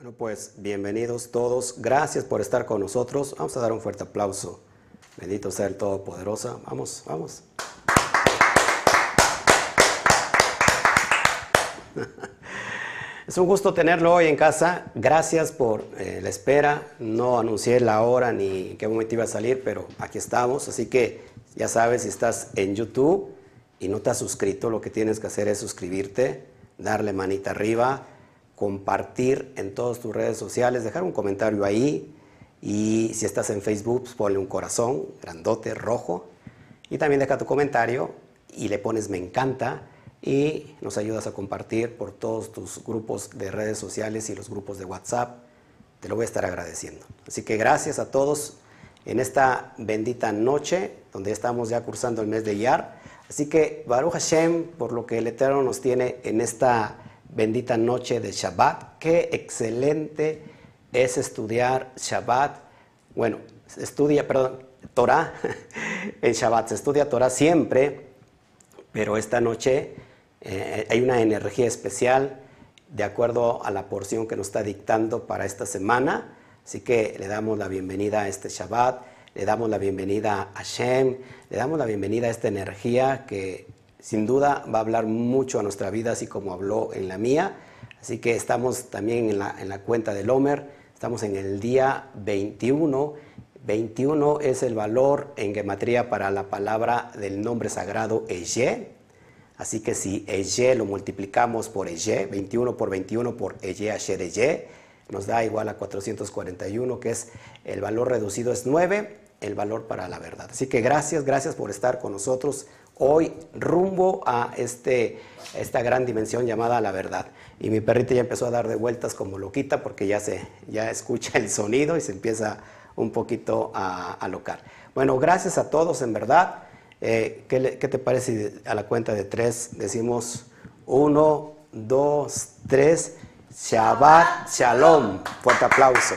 Bueno, pues bienvenidos todos. Gracias por estar con nosotros. Vamos a dar un fuerte aplauso. Bendito sea el Todopoderoso. Vamos, vamos. Es un gusto tenerlo hoy en casa. Gracias por eh, la espera. No anuncié la hora ni qué momento iba a salir, pero aquí estamos. Así que ya sabes, si estás en YouTube y no te has suscrito, lo que tienes que hacer es suscribirte, darle manita arriba compartir en todas tus redes sociales, dejar un comentario ahí y si estás en Facebook, pues ponle un corazón grandote, rojo y también deja tu comentario y le pones me encanta y nos ayudas a compartir por todos tus grupos de redes sociales y los grupos de WhatsApp. Te lo voy a estar agradeciendo. Así que gracias a todos en esta bendita noche donde estamos ya cursando el mes de Iyar. Así que Baruch Hashem, por lo que el Eterno nos tiene en esta bendita noche de Shabbat. Qué excelente es estudiar Shabbat. Bueno, estudia, perdón, Torah en Shabbat. Se estudia Torah siempre, pero esta noche eh, hay una energía especial de acuerdo a la porción que nos está dictando para esta semana. Así que le damos la bienvenida a este Shabbat, le damos la bienvenida a Hashem, le damos la bienvenida a esta energía que sin duda va a hablar mucho a nuestra vida, así como habló en la mía. Así que estamos también en la, cuenta del Homer, estamos en el día 21. 21 es el valor en gematría para la palabra del nombre sagrado Eye. Así que si Eye lo multiplicamos por Eye, 21 por 21 por Eye Asher Eye, nos da igual a 441, que es el valor reducido es 9, el valor para la verdad. Así que gracias, gracias por estar con nosotros hoy rumbo a este, esta gran dimensión llamada la verdad. Y mi perrita ya empezó a dar de vueltas como loquita porque ya, se, ya escucha el sonido y se empieza un poquito a alocar. Bueno, gracias a todos en verdad. Eh, ¿qué, te parece a la cuenta de tres decimos uno, dos, tres, Shabbat Shalom? Fuerte aplauso.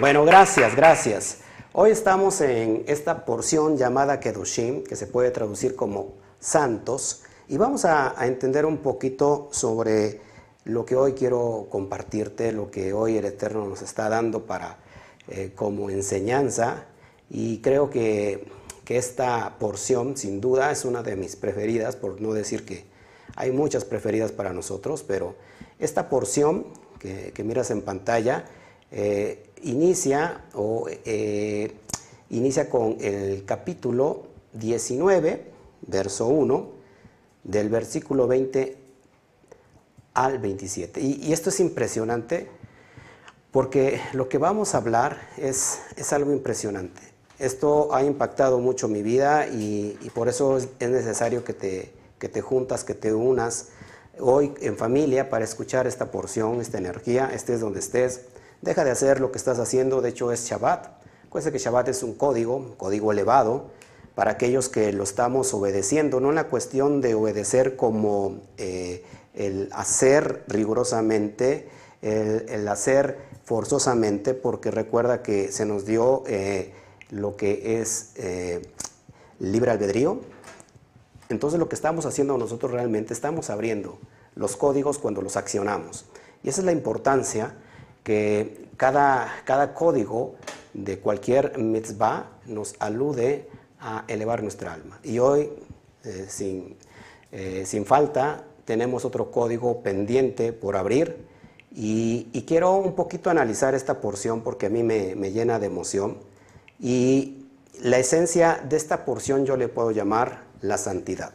Bueno, gracias, gracias. Hoy estamos en esta porción llamada Kedoshim, que se puede traducir como santos, y vamos a, entender un poquito sobre lo que hoy quiero compartirte, lo que hoy el Eterno nos está dando para eh, como enseñanza, y creo que, esta porción sin duda es una de mis preferidas, por no decir que hay muchas preferidas para nosotros, pero esta porción que, que miras en pantalla, eh, inicia, o, eh, inicia con el capítulo 19, verso 1, del versículo 20 al 27. Y, esto es impresionante porque lo que vamos a hablar es, es algo impresionante. Esto ha impactado mucho mi vida y, por eso es, necesario que te, que te juntas, que te unas hoy en familia para escuchar esta porción, esta energía, estés donde estés deja de hacer lo que estás haciendo, de hecho es Shabbat. Acuérdense que Shabbat es un código, un código elevado, para aquellos que lo estamos obedeciendo, no una cuestión de obedecer como eh, el hacer rigurosamente, el, hacer forzosamente, porque recuerda que se nos dio eh, lo que es eh, libre albedrío. Entonces lo que estamos haciendo nosotros realmente, estamos abriendo los códigos cuando los accionamos. Y esa es la importancia que cada, cada código de cualquier mitzvah nos alude a elevar nuestra alma. Y hoy, eh, sin, eh, sin, falta, tenemos otro código pendiente por abrir y, quiero un poquito analizar esta porción porque a mí me, me, llena de emoción. Y la esencia de esta porción yo le puedo llamar la santidad.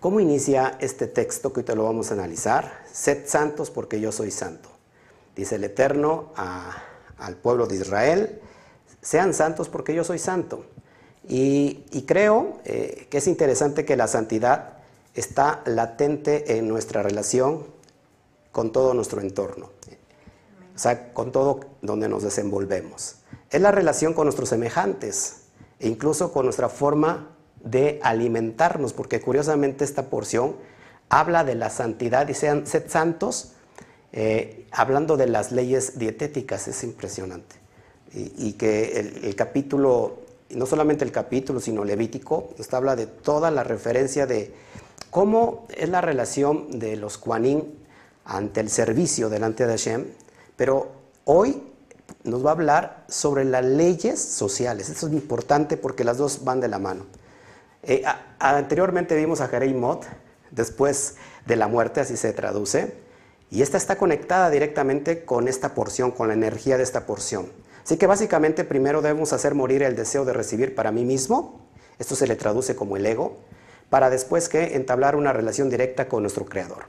¿Cómo inicia este texto que hoy te lo vamos a analizar? Sed santos porque yo soy santo dice el Eterno al pueblo de Israel, sean santos porque yo soy santo. Y, creo eh, que es interesante que la santidad está latente en nuestra relación con todo nuestro entorno, o sea, con todo donde nos desenvolvemos. Es la relación con nuestros semejantes e incluso con nuestra forma de alimentarnos, porque curiosamente esta porción habla de la santidad y sean sed santos eh, hablando de las leyes dietéticas, es impresionante. Y, que el, capítulo, no solamente el capítulo, sino Levítico, nos habla de toda la referencia de cómo es la relación de los Kuanín ante el servicio delante de Hashem, pero hoy nos va a hablar sobre las leyes sociales. Esto es importante porque las dos van de la mano. Eh, anteriormente vimos a Jerei Mot, después de la muerte, así se traduce, y esta está conectada directamente con esta porción, con la energía de esta porción. Así que básicamente primero debemos hacer morir el deseo de recibir para mí mismo, esto se le traduce como el ego, para después que entablar una relación directa con nuestro creador.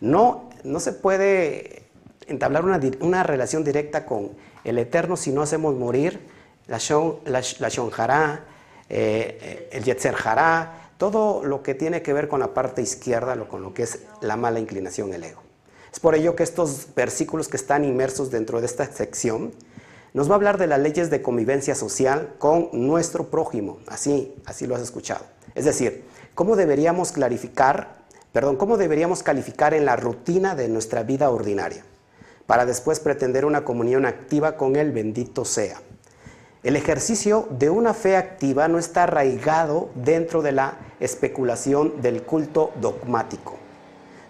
No, no se puede entablar una, relación directa con el Eterno si no hacemos morir la, shon, la, eh, eh, el Yetzer Hará, todo lo que tiene que ver con la parte izquierda, lo, con lo que es la mala inclinación, el ego. Es por ello que estos versículos que están inmersos dentro de esta sección nos va a hablar de las leyes de convivencia social con nuestro prójimo. Así, así lo has escuchado. Es decir, cómo deberíamos clarificar, perdón, cómo deberíamos calificar en la rutina de nuestra vida ordinaria para después pretender una comunión activa con el bendito sea. El ejercicio de una fe activa no está arraigado dentro de la especulación del culto dogmático,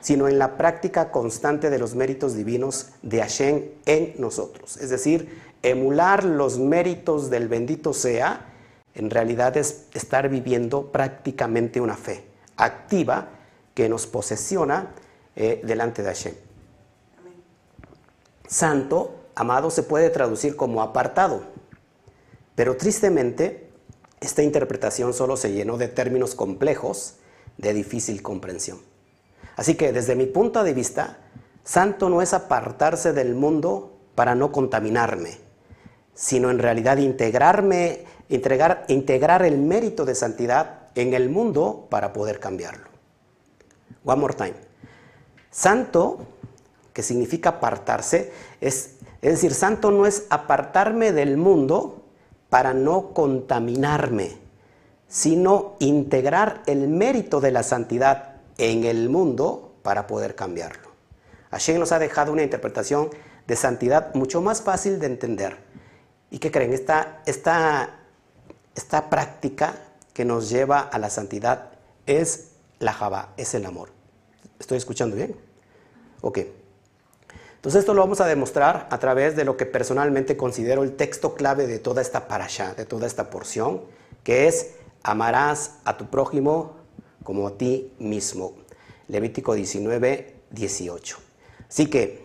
sino en la práctica constante de los méritos divinos de Hashem en nosotros. Es decir, emular los méritos del bendito sea, en realidad es estar viviendo prácticamente una fe activa que nos posesiona eh, delante de Hashem. Santo, amado, se puede traducir como apartado, pero tristemente esta interpretación solo se llenó de términos complejos de difícil comprensión. Así que desde mi punto de vista, santo no es apartarse del mundo para no contaminarme, sino en realidad integrarme, integrar, integrar el mérito de santidad en el mundo para poder cambiarlo. One more time. Santo que significa apartarse, es, es decir, santo no es apartarme del mundo para no contaminarme, sino integrar el mérito de la santidad en el mundo para poder cambiarlo. Hashem nos ha dejado una interpretación de santidad mucho más fácil de entender. ¿Y qué creen? Esta, esta, esta práctica que nos lleva a la santidad es la Java, es el amor. ¿Estoy escuchando bien? Ok. Entonces esto lo vamos a demostrar a través de lo que personalmente considero el texto clave de toda esta parasha, de toda esta porción, que es amarás a tu prójimo como a ti mismo. Levítico 19, 18. Así que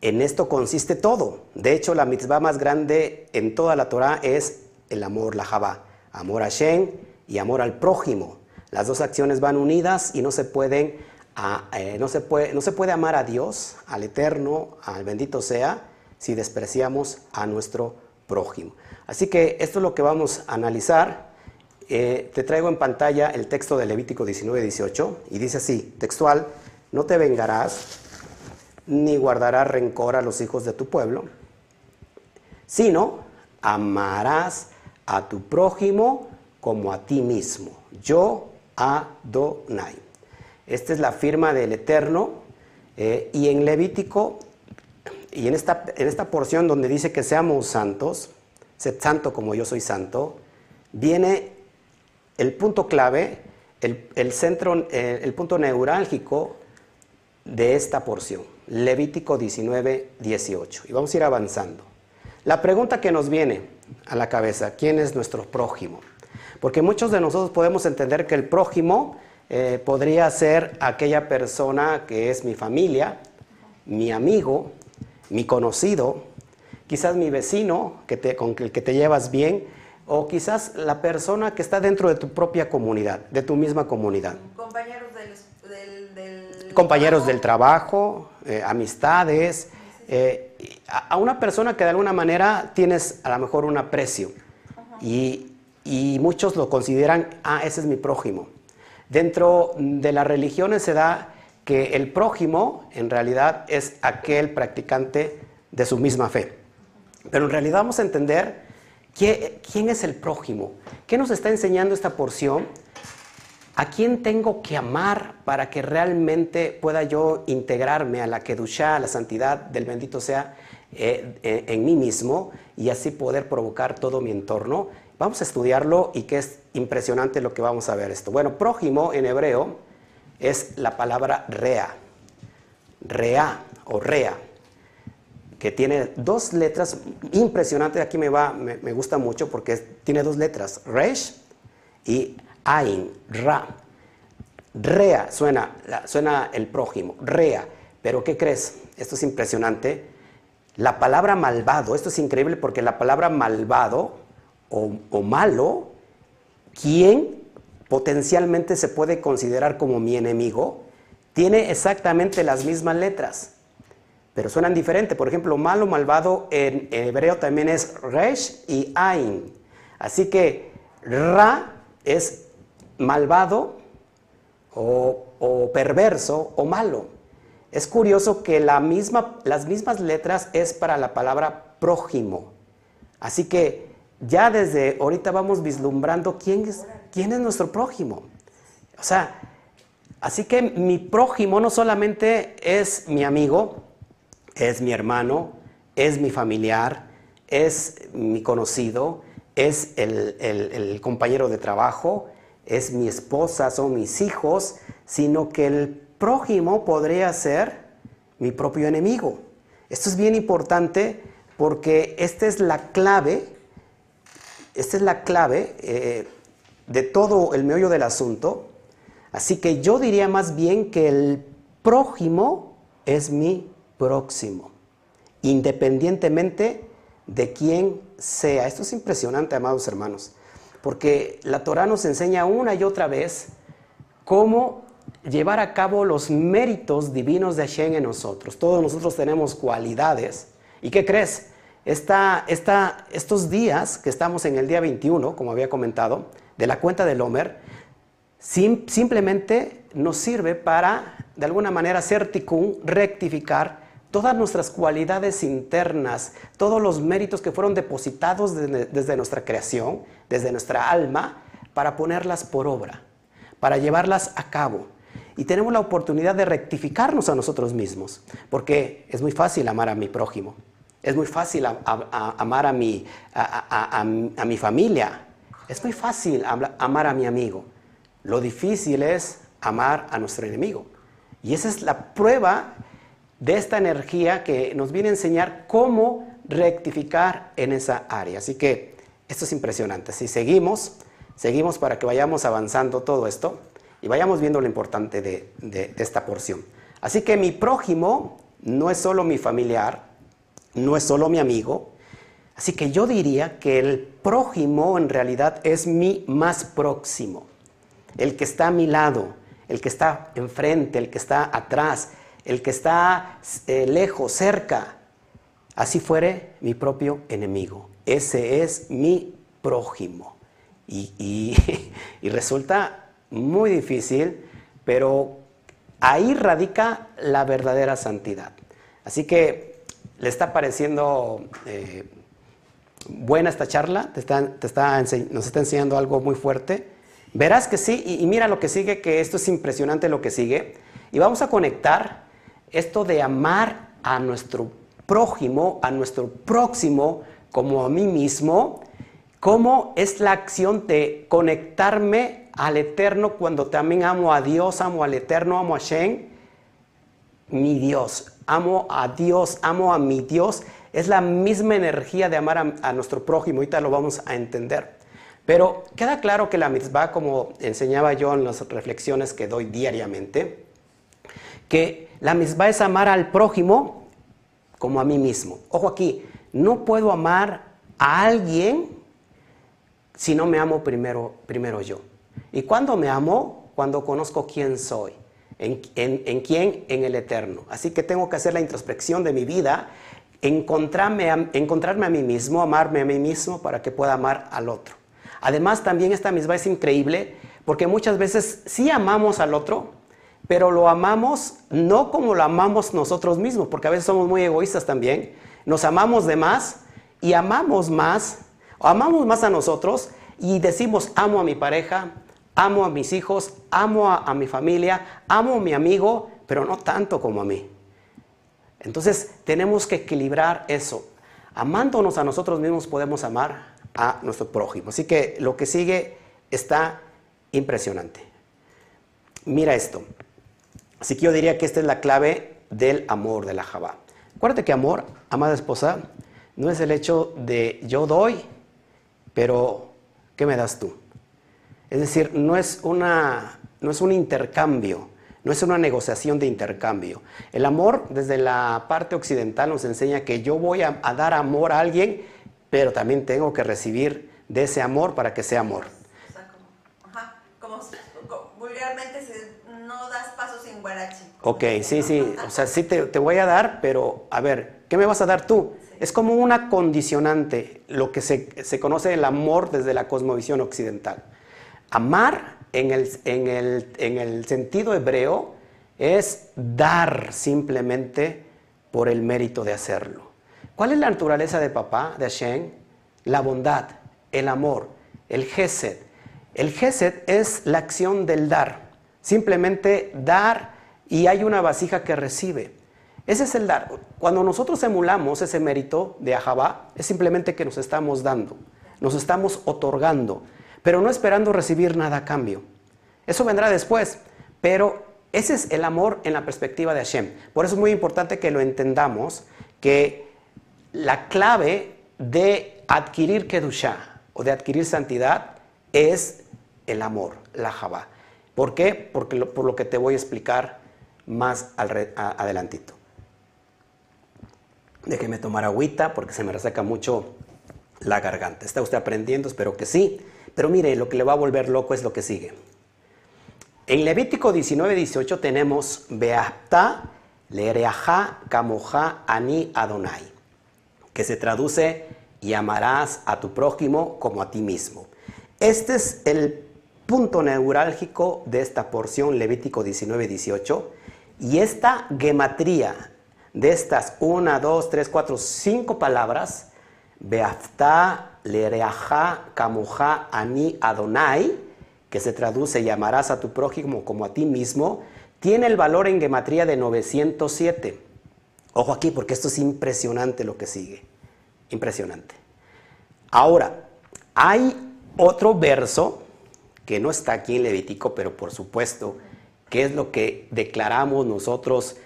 en esto consiste todo. De hecho, la mitzvah más grande en toda la Torah es el amor, la Jabá. Amor a Shem y amor al prójimo. Las dos acciones van unidas y no se pueden eh, no, se puede, no se puede amar a Dios, al Eterno, al bendito sea, si despreciamos a nuestro prójimo. Así que esto es lo que vamos a analizar. Eh, te traigo en pantalla el texto de Levítico 19, 18 y dice así, textual, no te vengarás ni guardarás rencor a los hijos de tu pueblo, sino amarás a tu prójimo como a ti mismo. Yo Adonai. Esta es la firma del Eterno. Eh, y en Levítico, y en esta, en esta porción donde dice que seamos santos, sed santo como yo soy santo, viene el punto clave, el, centro, eh, el punto neurálgico de esta porción. Levítico 19, 18. Y vamos a ir avanzando. La pregunta que nos viene a la cabeza, ¿quién es nuestro prójimo? Porque muchos de nosotros podemos entender que el prójimo eh, podría ser aquella persona que es mi familia, mi amigo, mi conocido, quizás mi vecino que con el que te llevas bien, o quizás la persona que está dentro de tu propia comunidad, de tu misma comunidad. Compañeros del, Compañeros del trabajo, eh, amistades, eh, a, una persona que de alguna manera tienes a lo mejor un aprecio y, y muchos lo consideran, ah, ese es mi prójimo. Dentro de las religiones se da que el prójimo en realidad es aquel practicante de su misma fe. Pero en realidad vamos a entender quién es el prójimo. ¿Qué nos está enseñando esta porción? ¿A quién tengo que amar para que realmente pueda yo integrarme a la Kedushá, a la santidad del bendito sea eh, eh, en mí mismo y así poder provocar todo mi entorno? Vamos a estudiarlo y que es impresionante lo que vamos a ver esto. Bueno, prójimo en hebreo es la palabra rea. rea o rea, que tiene dos letras impresionantes. Aquí me, va, me, gusta mucho porque tiene dos letras, resh y ain, ra. Rea, suena, suena el prójimo, rea. Pero ¿qué crees? Esto es impresionante. La palabra malvado, esto es increíble porque la palabra malvado o, o malo, ¿quién potencialmente se puede considerar como mi enemigo? Tiene exactamente las mismas letras, pero suenan diferente. Por ejemplo, malo, malvado en hebreo también es resh y ain. Así que ra es malvado o, perverso o malo. Es curioso que la misma, las mismas letras es para la palabra prójimo. Así que ya desde ahorita vamos vislumbrando quién es, quién es nuestro prójimo. O sea, así que mi prójimo no solamente es mi amigo, es mi hermano, es mi familiar, es mi conocido, es el compañero de trabajo, es mi esposa, son mis hijos, sino que el prójimo podría ser mi propio enemigo. Esto es bien importante porque esta es la clave, esta es la clave eh, de todo el meollo del asunto. Así que yo diría más bien que el prójimo es mi próximo, independientemente de quién sea. Esto es impresionante, amados hermanos porque la Torah nos enseña una y otra vez cómo llevar a cabo los méritos divinos de Hashem en nosotros. Todos nosotros tenemos cualidades. ¿Y qué crees? estos días que estamos en el día 21, como había comentado, de la cuenta del Homer, simplemente nos sirve para, de alguna manera, hacer rectificar todas nuestras cualidades internas, todos los méritos que fueron depositados desde, nuestra creación, desde nuestra alma, para ponerlas por obra, para llevarlas a cabo. Y tenemos la oportunidad de rectificarnos a nosotros mismos, porque es muy fácil amar a mi prójimo, es muy fácil amar a mi, a mi familia, es muy fácil amar a mi amigo. Lo difícil es amar a nuestro enemigo. Y esa es la prueba de esta energía que nos viene a enseñar cómo rectificar en esa área. Así que esto es impresionante. Si seguimos, seguimos para que vayamos avanzando todo esto y vayamos viendo lo importante de, esta porción. Así que mi prójimo no es solo mi familiar, no es solo mi amigo. Así que yo diría que el prójimo en realidad es mi más próximo, el que está a mi lado, el que está enfrente, el que está atrás, el que está eh, lejos, cerca, así fuere mi propio enemigo. Ese es mi prójimo. Y, resulta muy difícil, pero ahí radica la verdadera santidad. Así que le está pareciendo eh, buena esta charla, te está, nos está enseñando algo muy fuerte. Verás que sí, y, y mira lo que sigue, que esto es impresionante lo que sigue. Y vamos a conectar esto de amar a nuestro prójimo, a nuestro próximo, como a mí mismo, cómo es la acción de conectarme al Eterno cuando también amo a Dios, amo al Eterno, amo a Shen, mi Dios, amo a Dios, amo a mi Dios. Es la misma energía de amar a, nuestro prójimo, ahorita lo vamos a entender. Pero queda claro que la mitzvah, como enseñaba yo en las reflexiones que doy diariamente, que la misma es amar al prójimo como a mí mismo. Ojo aquí, no puedo amar a alguien si no me amo primero, primero yo. ¿Y cuándo me amo? Cuando conozco quién soy. ¿En, en, quién? En el eterno. Así que tengo que hacer la introspección de mi vida, encontrarme a, encontrarme a mí mismo, amarme a mí mismo para que pueda amar al otro. Además, también esta misma es increíble porque muchas veces sí amamos al otro, pero lo amamos no como lo amamos nosotros mismos, porque a veces somos muy egoístas también. Nos amamos de más y amamos más, amamos más a nosotros y decimos amo a mi pareja, amo a mis hijos, amo a, mi familia, amo a mi amigo, pero no tanto como a mí. Entonces tenemos que equilibrar eso. Amándonos a nosotros mismos podemos amar a nuestro prójimo. Así que lo que sigue está impresionante. Mira esto. Así que yo diría que esta es la clave del amor de la Jabá. Acuérdate que amor, amada esposa, no es el hecho de yo doy, pero ¿qué me das tú? Es decir, no es, una, no es un intercambio, no es una negociación de intercambio. El amor desde la parte occidental nos enseña que yo voy a, dar amor a alguien, pero también tengo que recibir de ese amor para que sea amor. O sea, como, ajá, como, vulgarmente no das guarachi. Ok, sí, sí, o sea, sí te, te, voy a dar, pero a ver, ¿qué me vas a dar tú? Es como una condicionante, lo que se, se conoce el amor desde la cosmovisión occidental. Amar en el, en el, en el sentido hebreo es dar simplemente por el mérito de hacerlo. ¿Cuál es la naturaleza de papá, de Hashem? La bondad, el amor, el gesed. El gesed es la acción del dar. Simplemente dar y hay una vasija que recibe. Ese es el dar. Cuando nosotros emulamos ese mérito de Ahabá, es simplemente que nos estamos dando, nos estamos otorgando pero no esperando recibir nada a cambio. Eso vendrá después, pero ese es el amor en la perspectiva de Hashem. Por eso es muy importante que lo entendamos, que la clave de adquirir Kedushah o de adquirir santidad es el amor, la Jabá. ¿Por qué? Porque por lo que te voy a explicar más adelantito. Déjeme tomar agüita porque se me reseca mucho la garganta. ¿Está usted aprendiendo? Espero que sí. Pero mire, lo que le va a volver loco es lo que sigue. En Levítico 19, 18 tenemos Beata, Lereaja, Kamoja, Ani, Adonai, que se traduce y amarás a tu prójimo como a ti mismo. Este es el punto neurálgico de esta porción Levítico 19, 18. Y esta gematría de estas 1, 2, 3, 4, 5 palabras, Beaftá, Lereaja, Kamoja, Ani, Adonai, que se traduce llamarás a tu prójimo como a ti mismo, tiene el valor en gematría de 907. Ojo aquí, porque esto es impresionante lo que sigue. Impresionante. Ahora, hay otro verso que no está aquí en Levítico, pero por supuesto, que es lo que declaramos nosotros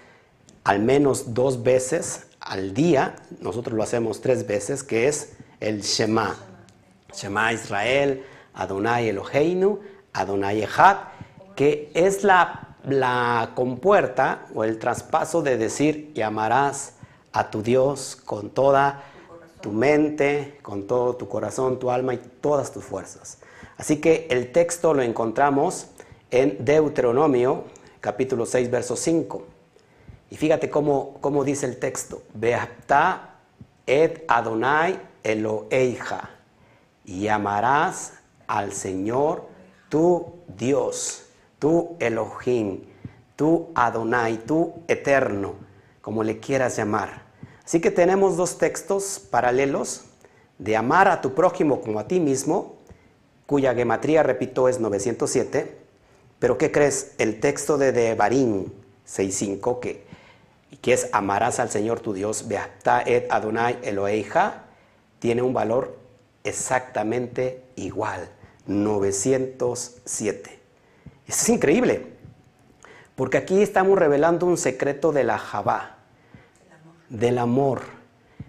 al menos dos veces al día, nosotros lo hacemos tres veces, que es el Shema. Shema Israel, Adonai Eloheinu, Adonai Echad, que es la, la compuerta o el traspaso de decir, llamarás a tu Dios con toda tu mente, con todo tu corazón, tu alma y todas tus fuerzas. Así que el texto lo encontramos en Deuteronomio, capítulo 6, verso 5. Y fíjate cómo, cómo dice el texto. Beata et Adonai Eloeija, y amarás al Señor tu Dios, tu Elohim, tu Adonai, tu Eterno, como le quieras llamar. Así que tenemos dos textos paralelos de amar a tu prójimo como a ti mismo, cuya gematría, repito, es 907. Pero ¿qué crees? El texto de Devarim 6.5, que, que es amarás al Señor tu Dios, Beata et Adonai Eloeija, tiene un valor exactamente igual, 907. es increíble, porque aquí estamos revelando un secreto de la Jabá, del amor.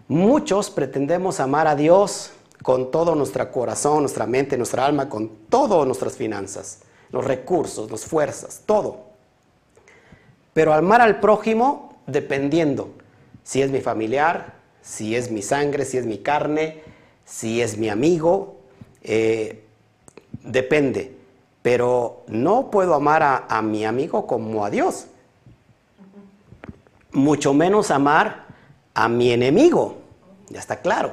Muchos pretendemos amar a Dios con todo nuestro corazón, nuestra mente, nuestra alma, con todas nuestras finanzas, los recursos, las fuerzas, todo. Pero amar al prójimo dependiendo si es mi familiar, si es mi sangre, si es mi carne, si es mi amigo, eh, depende. Pero no puedo amar a, a, mi amigo como a Dios. Mucho menos amar a mi enemigo. Ya está claro.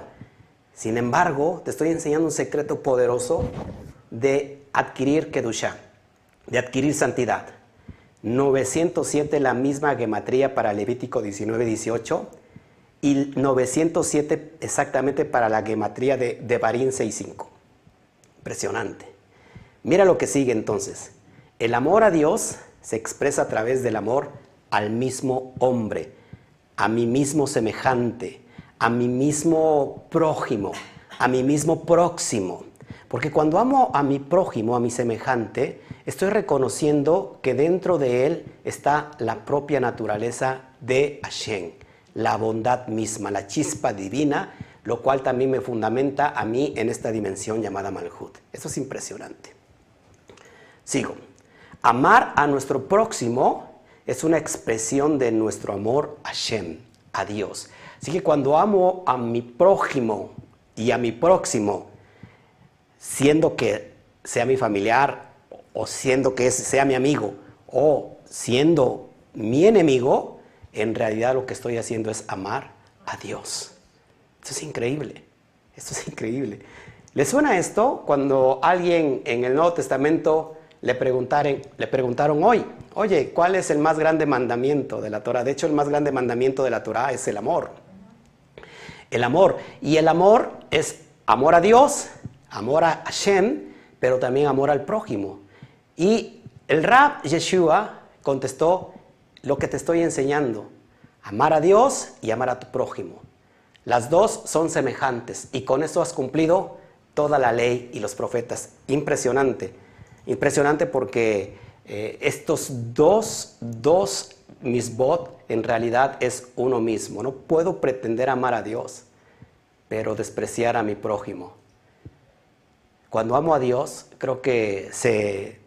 Sin embargo, te estoy enseñando un secreto poderoso de adquirir Kedusha, de adquirir santidad. 907 la misma gematría para Levítico 19, 18 y 907 exactamente para la gematría de, de Barín 6.5. Impresionante. Mira lo que sigue entonces. El amor a Dios se expresa a través del amor al mismo hombre, a mi mismo semejante, a mi mismo prójimo, a mi mismo próximo. Porque cuando amo a mi prójimo, a mi semejante, estoy reconociendo que dentro de él está la propia naturaleza de Hashem, la bondad misma, la chispa divina, lo cual también me fundamenta a mí en esta dimensión llamada Malhut. Eso es impresionante. Sigo. Amar a nuestro próximo es una expresión de nuestro amor a Hashem, a Dios. Así que cuando amo a mi prójimo y a mi próximo, siendo que sea mi familiar o siendo que sea mi amigo o siendo mi enemigo, en realidad lo que estoy haciendo es amar a Dios. Esto es increíble. Esto es increíble. ¿Le suena esto cuando alguien en el Nuevo Testamento le, le preguntaron hoy, oye, ¿cuál es el más grande mandamiento de la Torah? De hecho, el más grande mandamiento de la Torah es el amor. El amor. Y el amor es amor a Dios, amor a Hashem, pero también amor al prójimo. Y el rab Yeshua contestó lo que te estoy enseñando, amar a Dios y amar a tu prójimo. Las dos son semejantes y con eso has cumplido toda la ley y los profetas. Impresionante, impresionante porque eh, estos dos, dos misbot en realidad es uno mismo. No puedo pretender amar a Dios, pero despreciar a mi prójimo. Cuando amo a Dios, creo que se,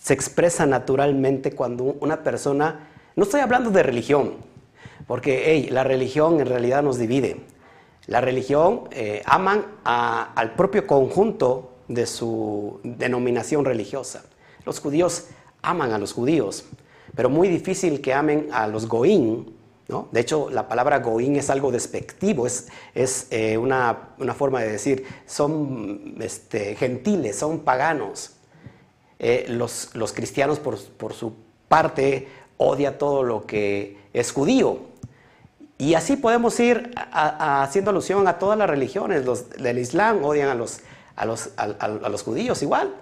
se expresa naturalmente cuando una persona, no estoy hablando de religión, porque la religión en realidad nos divide. La religión eh, aman al propio conjunto de su denominación religiosa. Los judíos aman a los judíos, pero muy difícil que amen a los goín. De hecho, la palabra goín es algo despectivo, es, eh, una, forma de decir, son este, gentiles, son paganos. Eh, los, cristianos, por, su parte, odia todo lo que es judío. Y así podemos ir haciendo alusión a todas las religiones. Los del Islam odian a, los judíos igual.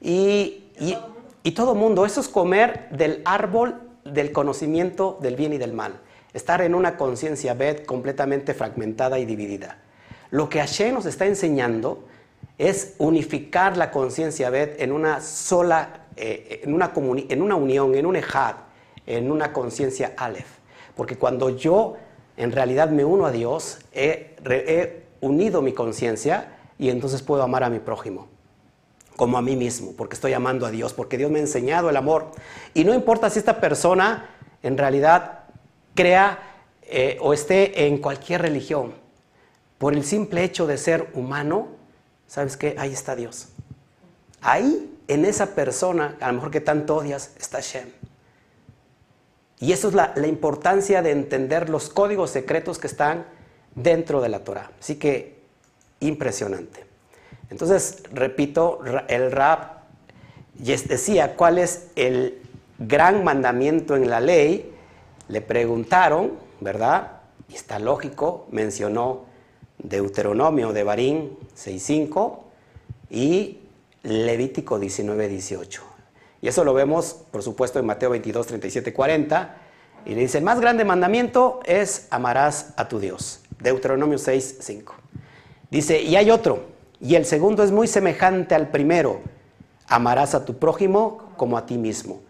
Y, y, y todo mundo, eso es comer del árbol del conocimiento del bien y del mal. Estar en una conciencia Bet completamente fragmentada y dividida. Lo que Hashem nos está enseñando es unificar la conciencia Bet en una sola, eh, en, una en una unión, en un ejad, en una conciencia Aleph. Porque cuando yo en realidad me uno a Dios, he, unido mi conciencia y entonces puedo amar a mi prójimo como a mí mismo, porque estoy amando a Dios, porque Dios me ha enseñado el amor. Y no importa si esta persona en realidad crea eh, o esté en cualquier religión, por el simple hecho de ser humano, ¿sabes qué? Ahí está Dios. Ahí, en esa persona, a lo mejor que tanto odias, está Shem. Y eso es la, importancia de entender los códigos secretos que están dentro de la Torah. Así que impresionante. Entonces, repito, el rap decía cuál es el gran mandamiento en la ley. Le preguntaron, ¿verdad? Y está lógico, mencionó Deuteronomio de Barín 6.5 y Levítico 19.18. Y eso lo vemos, por supuesto, en Mateo 22, 37, 40. Y le dice, el más grande mandamiento es amarás a tu Dios. Deuteronomio 6, 5. Dice, y hay otro, y el segundo es muy semejante al primero. Amarás a tu prójimo como a ti mismo.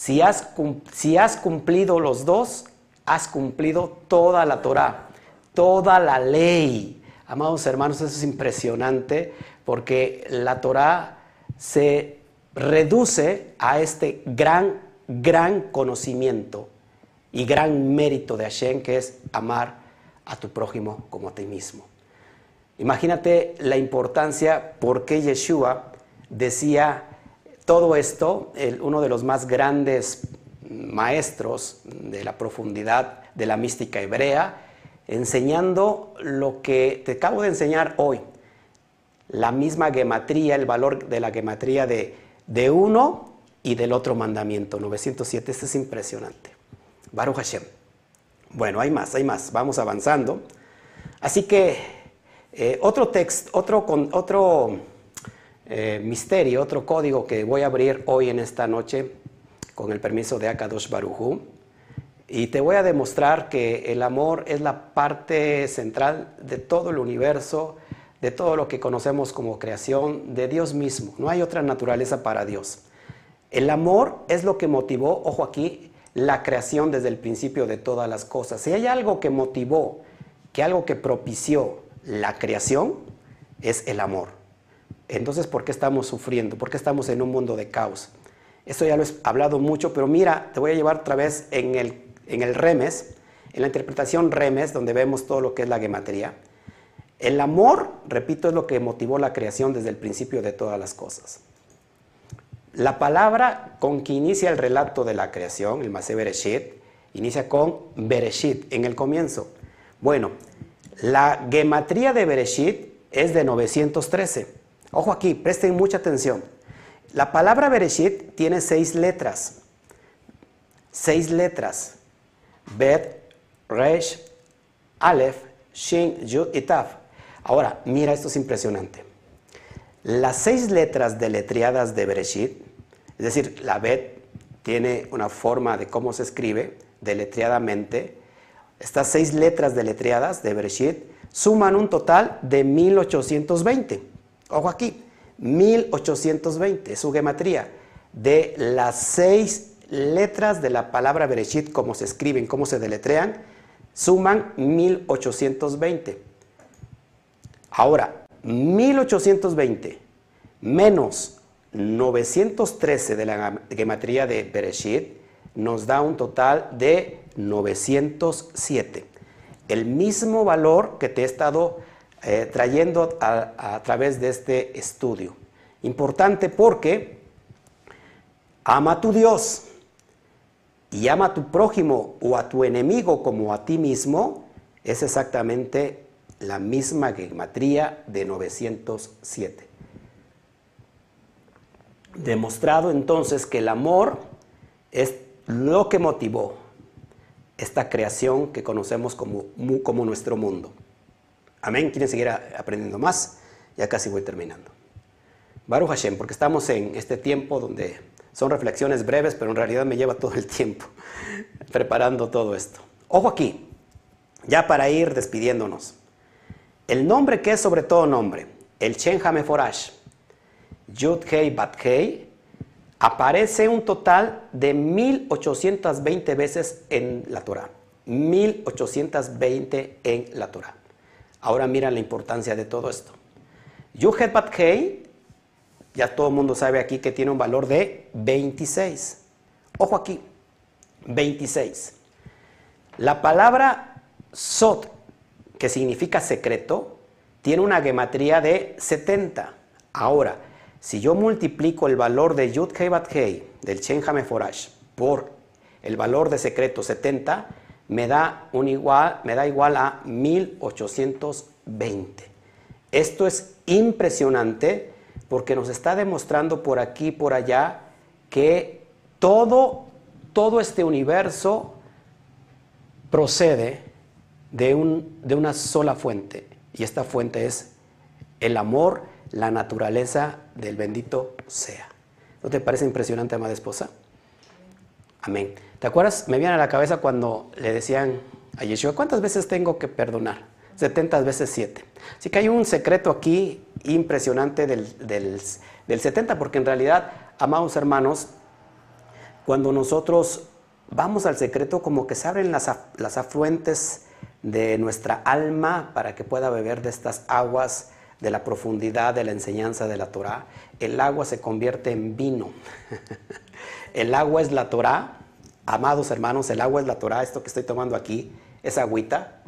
Si has, cumplido los dos, has cumplido toda la Torah, toda la ley. Amados hermanos, eso es impresionante porque la Torah se reduce a este gran, gran conocimiento y gran mérito de Hashem, que es amar a tu prójimo como a ti mismo. Imagínate la importancia por qué Yeshua decía todo esto, uno de los más grandes maestros de la profundidad de la mística hebrea, enseñando lo que te acabo de enseñar hoy, la misma gematría, el valor de la gematría de de uno y del otro mandamiento, 907. Este es impresionante. Baruch Hashem. Bueno, hay más, hay más. Vamos avanzando. Así que eh, otro texto, otro, otro eh, misterio, otro código que voy a abrir hoy en esta noche con el permiso de Akadosh Baruchu. Y te voy a demostrar que el amor es la parte central de todo el universo de todo lo que conocemos como creación de Dios mismo. No hay otra naturaleza para Dios. El amor es lo que motivó, ojo aquí, la creación desde el principio de todas las cosas. Si hay algo que motivó, que algo que propició la creación, es el amor. Entonces, ¿por qué estamos sufriendo? ¿Por qué estamos en un mundo de caos? Esto ya lo he hablado mucho, pero mira, te voy a llevar otra vez en el, en el remes, en la interpretación remes, donde vemos todo lo que es la gematría. El amor, repito, es lo que motivó la creación desde el principio de todas las cosas. La palabra con que inicia el relato de la creación, el Masé Bereshit, inicia con Bereshit, en el comienzo. Bueno, la gematría de Bereshit es de 913. Ojo aquí, presten mucha atención. La palabra Bereshit tiene seis letras. Seis letras. Bet, Resh, Aleph, Shin, Yud y Taf. Ahora, mira, esto es impresionante. Las seis letras deletreadas de Bereshit, es decir, la Bet tiene una forma de cómo se escribe deletreadamente. Estas seis letras deletreadas de Bereshit suman un total de 1820. Ojo aquí, 1820, su gematría. De las seis letras de la palabra Bereshit, cómo se escriben, cómo se deletrean, suman 1820. Ahora, 1820 menos 913 de la gematría de Bereshit nos da un total de 907. El mismo valor que te he estado eh, trayendo a, través de este estudio. Importante porque ama a tu Dios y ama a tu prójimo o a tu enemigo como a ti mismo, es exactamente la misma gematría de 907. Demostrado entonces que el amor es lo que motivó esta creación que conocemos como, como nuestro mundo. Amén. ¿Quieren seguir aprendiendo más? Ya casi voy terminando. Baruch Hashem, porque estamos en este tiempo donde son reflexiones breves, pero en realidad me lleva todo el tiempo preparando todo esto. Ojo aquí, ya para ir despidiéndonos. El nombre que es sobre todo nombre, el Shen Hameforash, Yud Hei Bat Hei, aparece un total de 1820 veces en la Torah. 1820 en la Torah. Ahora mira la importancia de todo esto. Yuhet ya todo el mundo sabe aquí que tiene un valor de 26. Ojo aquí, 26. La palabra Sot, que significa secreto, tiene una gematría de 70. Ahora, si yo multiplico el valor de Yud Hei del Chen Hameforash por el valor de secreto 70, me da, un igual, me da igual a 1820. Esto es impresionante porque nos está demostrando por aquí y por allá que todo, todo este universo procede de, un, de una sola fuente. Y esta fuente es el amor, la naturaleza del bendito sea. ¿No te parece impresionante, amada esposa? Amén. ¿Te acuerdas? Me viene a la cabeza cuando le decían a Yeshua, ¿cuántas veces tengo que perdonar? 70 veces 7. Así que hay un secreto aquí impresionante del, del, 70, porque en realidad, amados hermanos, cuando nosotros vamos al secreto, como que se abren las, las afluentes de nuestra alma para que pueda beber de estas aguas de la profundidad de la enseñanza de la Torah. El agua se convierte en vino. El agua es la Torah. Amados hermanos, el agua es la Torah. Esto que estoy tomando aquí es agüita.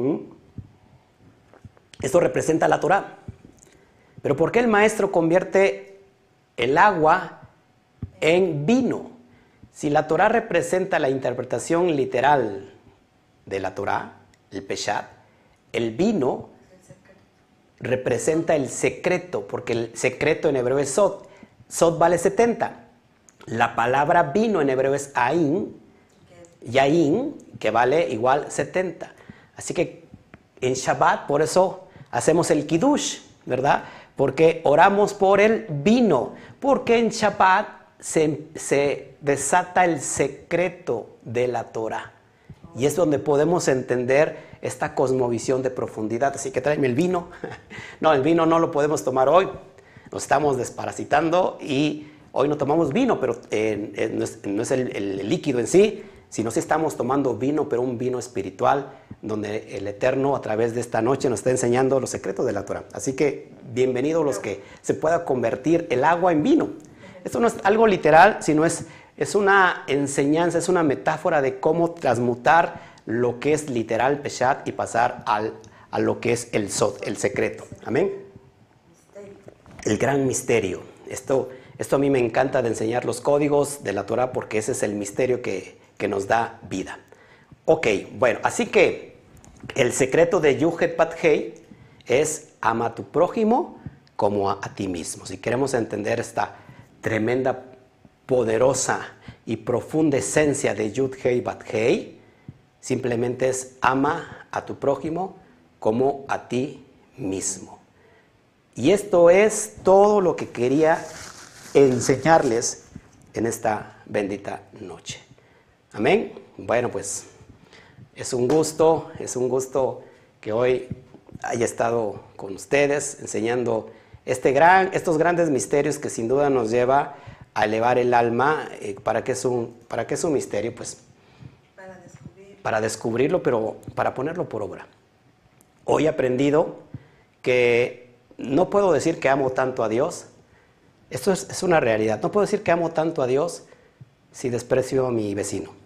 Esto representa la Torah. Pero ¿por qué el maestro convierte el agua en vino? Si la Torah representa la interpretación literal de la Torah, el Peshat, el vino representa el secreto, porque el secreto en hebreo es Sot. Sot vale 70. La palabra vino en hebreo es Ain, Yain, que vale igual 70. Así que en Shabbat, por eso hacemos el Kiddush, ¿verdad? Porque oramos por el vino, porque en Shabbat se, se desata el secreto de la Torah. Y es donde podemos entender esta cosmovisión de profundidad. Así que tráeme el vino. No, el vino no lo podemos tomar hoy. Nos estamos desparasitando y Hoy no tomamos vino, pero eh, eh, no es, el, líquido en sí, sino si estamos tomando vino, pero un vino espiritual, donde el Eterno a través de esta noche nos está enseñando los secretos de la Torah. Así que bienvenidos los que se pueda convertir el agua en vino. Esto no es algo literal, sino es, es una enseñanza, es una metáfora de cómo transmutar lo que es literal Peshat y pasar al, a lo que es el Sod, el secreto. Amén. El gran misterio. Esto, esto a mí me encanta de enseñar los códigos de la Torah porque ese es el misterio que, que nos da vida. Ok, bueno, así que el secreto de Yuhet Hei es ama a tu prójimo como a, ti mismo. Si queremos entender esta tremenda, poderosa y profunda esencia de Yud Hei Bat Hei, simplemente es ama a tu prójimo como a ti mismo. Y esto es todo lo que quería enseñarles en esta bendita noche. Amén. Bueno, pues es un gusto, es un gusto que hoy haya estado con ustedes enseñando este gran, estos grandes misterios que sin duda nos lleva a elevar el alma. Eh, ¿para, qué es un, ¿Para qué es un misterio? Pues para, para descubrirlo, pero para ponerlo por obra. Hoy he aprendido que no puedo decir que amo tanto a Dios. Esto es, es una realidad. No puedo decir que amo tanto a Dios si desprecio a mi vecino.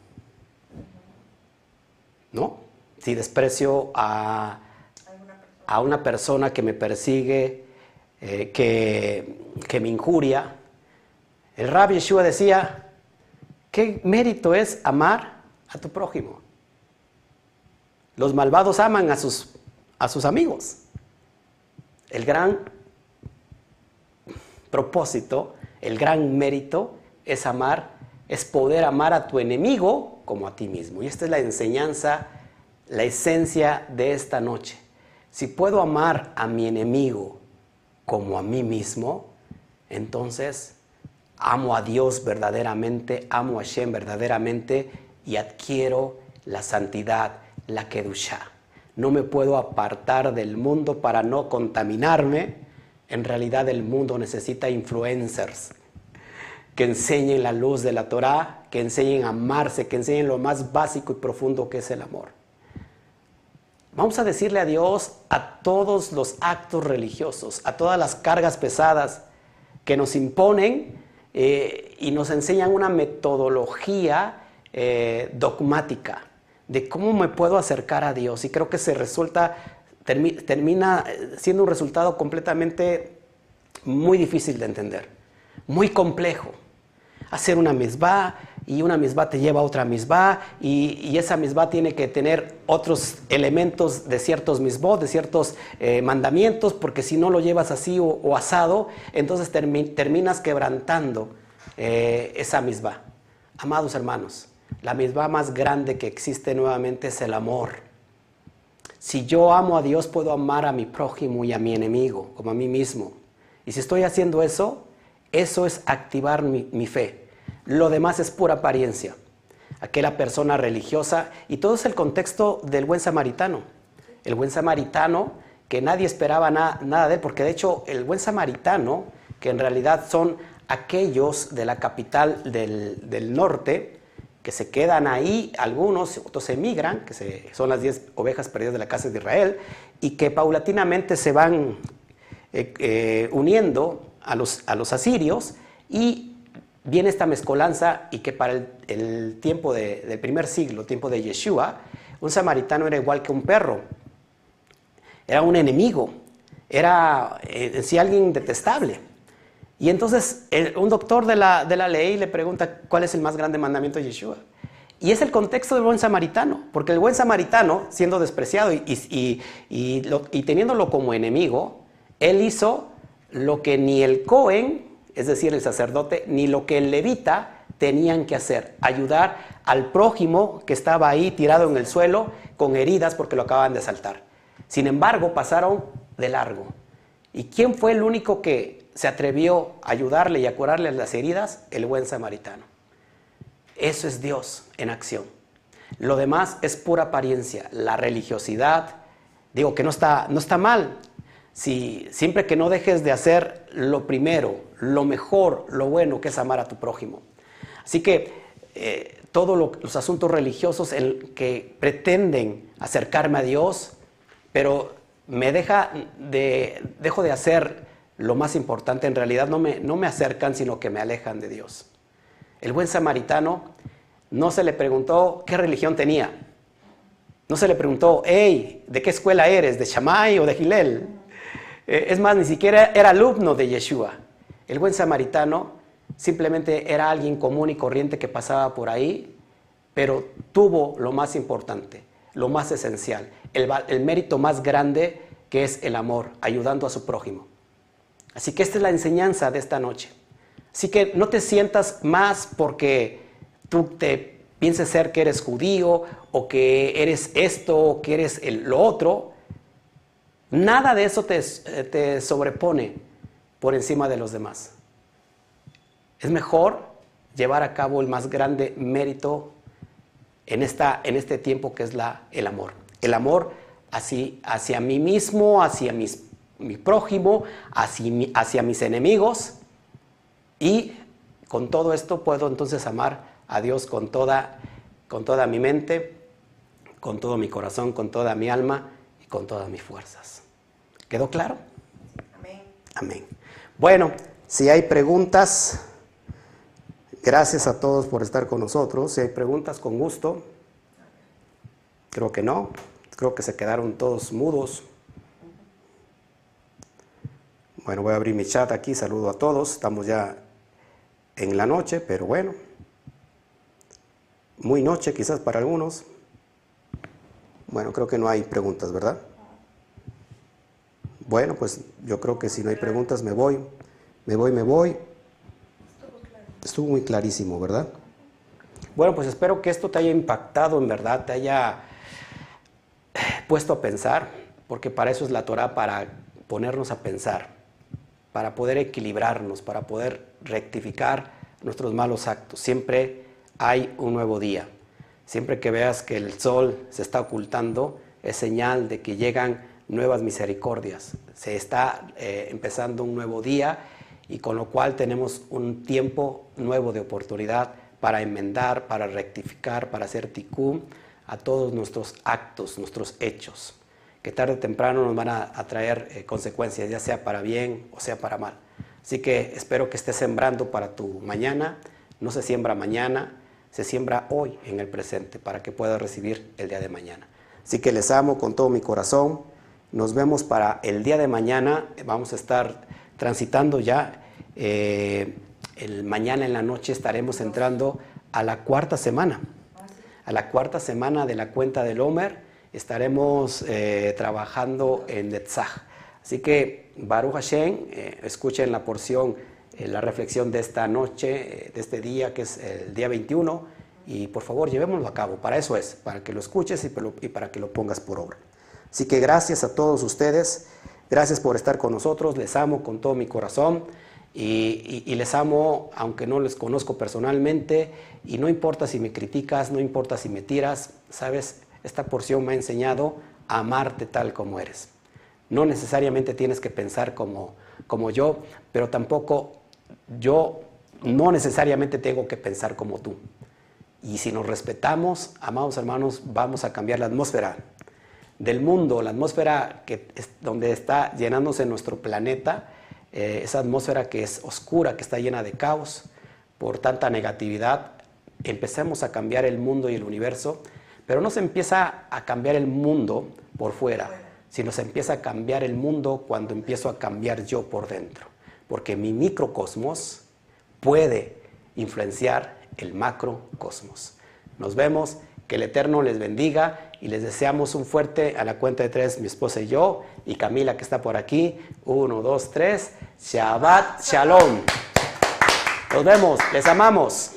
¿no? Si desprecio a, a una persona que me persigue, eh, que, me injuria, el rabbi Yeshua decía, ¿qué mérito es amar a tu prójimo? Los malvados aman a sus, a sus amigos. El gran propósito, el gran mérito es amar, es poder amar a tu enemigo como a ti mismo. Y esta es la enseñanza, la esencia de esta noche. Si puedo amar a mi enemigo como a mí mismo, entonces amo a Dios verdaderamente, amo a Shem verdaderamente y adquiero la santidad, la kedusha. No me puedo apartar del mundo para no contaminarme. En realidad el mundo necesita influencers que enseñen la luz de la Torah, que enseñen a amarse, que enseñen lo más básico y profundo que es el amor. Vamos a decirle a Dios a todos los actos religiosos, a todas las cargas pesadas que nos imponen eh, y nos enseñan una metodología eh, dogmática de cómo me puedo acercar a Dios. Y creo que se resulta, termina siendo un resultado completamente muy difícil de entender, muy complejo hacer una misbah y una misbah te lleva a otra misbah y, esa misbah tiene que tener otros elementos de ciertos misbot, de ciertos eh, mandamientos, porque si no lo llevas así o, asado, entonces terminas quebrantando eh, esa misbah. Amados hermanos, la misbah más grande que existe nuevamente es el amor. Si yo amo a Dios, puedo amar a mi prójimo y a mi enemigo, como a mí mismo. Y si estoy haciendo eso, eso es activar mi, fe. Lo demás es pura apariencia. Aquella persona religiosa, y todo es el contexto del buen samaritano. El buen samaritano, que nadie esperaba nada de porque de hecho el buen samaritano, que en realidad son aquellos de la capital del, norte, que se quedan ahí, algunos, otros emigran, que son las diez ovejas perdidas de la casa de Israel, y que paulatinamente se van eh, eh, uniendo a los, a los asirios y viene esta mezcolanza y que para el, tiempo del primer siglo, tiempo de Yeshua, un samaritano era igual que un perro, era un enemigo, era en sí alguien detestable. Y entonces un doctor de la, de la, ley le pregunta cuál es el más grande mandamiento de Yeshua. Y es el contexto del buen samaritano, porque el buen samaritano, siendo despreciado y, y, y teniéndolo como enemigo, él hizo lo que ni el Cohen, es decir, el sacerdote, ni lo que el levita tenían que hacer, ayudar al prójimo que estaba ahí tirado en el suelo con heridas porque lo acaban de asaltar. Sin embargo, pasaron de largo. ¿Y quién fue el único que se atrevió a ayudarle y a curarle las heridas? El buen samaritano. Eso es Dios en acción. Lo demás es pura apariencia, la religiosidad. Digo que no está, no está mal, si siempre que no dejes de hacer lo primero, lo mejor, lo bueno que es amar a tu prójimo. Así que eh, todos los asuntos religiosos en que pretenden acercarme a Dios, pero me deja de, dejo de hacer lo más importante. En realidad no me, no me acercan, sino que me alejan de Dios. El buen samaritano no se le preguntó qué religión tenía. No se le preguntó, hey, ¿de qué escuela eres? ¿De Shammai o de Gilel? Eh, es más, ni siquiera era alumno de Yeshua. El buen samaritano simplemente era alguien común y corriente que pasaba por ahí, pero tuvo lo más importante, lo más esencial, el, el mérito más grande que es el amor, ayudando a su prójimo. Así que esta es la enseñanza de esta noche. Así que no te sientas más porque tú te pienses ser que eres judío o que eres esto o que eres lo otro. Nada de eso te, te sobrepone por encima de los demás. Es mejor llevar a cabo el más grande mérito en, esta, en este tiempo que es la, el amor. El amor hacia, hacia mí mismo, hacia mis, mi prójimo, hacia, hacia mis enemigos. Y con todo esto puedo entonces amar a Dios con toda, con toda mi mente, con todo mi corazón, con toda mi alma y con todas mis fuerzas. ¿Quedó claro? Amén. Amén. Bueno, si hay preguntas, gracias a todos por estar con nosotros. Si hay preguntas, con gusto. Creo que no. Creo que se quedaron todos mudos. Bueno, voy a abrir mi chat aquí. Saludo a todos. Estamos ya en la noche, pero bueno. Muy noche quizás para algunos. Bueno, creo que no hay preguntas, ¿verdad? Bueno, pues yo creo que si no hay preguntas me voy, me voy, me voy. Estuvo muy clarísimo, ¿verdad? Bueno, pues espero que esto te haya impactado en verdad, te haya puesto a pensar, porque para eso es la Torah, para ponernos a pensar, para poder equilibrarnos, para poder rectificar nuestros malos actos. Siempre hay un nuevo día. Siempre que veas que el sol se está ocultando, es señal de que llegan nuevas misericordias. Se está eh, empezando un nuevo día y con lo cual tenemos un tiempo nuevo de oportunidad para enmendar, para rectificar, para hacer ticún a todos nuestros actos, nuestros hechos, que tarde o temprano nos van a, traer eh, consecuencias, ya sea para bien o sea para mal. Así que espero que estés sembrando para tu mañana. No se siembra mañana, se siembra hoy en el presente para que puedas recibir el día de mañana. Así que les amo con todo mi corazón. Nos vemos para el día de mañana. Vamos a estar transitando ya. Eh, el mañana en la noche estaremos entrando a la cuarta semana. A la cuarta semana de la cuenta del Homer estaremos eh, trabajando en Netzach. Así que Baruch Hashem, eh, escuchen la porción, la reflexión de esta noche, de este día que es el día 21 y por favor llevémoslo a cabo. Para eso es, para que lo escuches y para que lo pongas por obra. Así que gracias a todos ustedes, gracias por estar con nosotros, les amo con todo mi corazón y, les amo aunque no les conozco personalmente y no importa si me criticas, no importa si me tiras, sabes, esta porción me ha enseñado a amarte tal como eres. No necesariamente tienes que pensar como, como yo, pero tampoco yo no necesariamente tengo que pensar como tú. Y si nos respetamos, amados hermanos, vamos a cambiar la atmósfera del mundo, la atmósfera que donde está llenándose nuestro planeta, eh, esa atmósfera que es oscura, que está llena de caos por tanta negatividad, empecemos a cambiar el mundo y el universo, pero no se empieza a cambiar el mundo por fuera, sino se empieza a cambiar el mundo cuando empiezo a cambiar yo por dentro, porque mi microcosmos puede influenciar el macrocosmos. Nos vemos, que el Eterno les bendiga y les deseamos un fuerte a la cuenta de tres, mi esposa y yo, y Camila que está por aquí. Uno, dos, tres. Shabbat Shalom. Nos vemos, les amamos.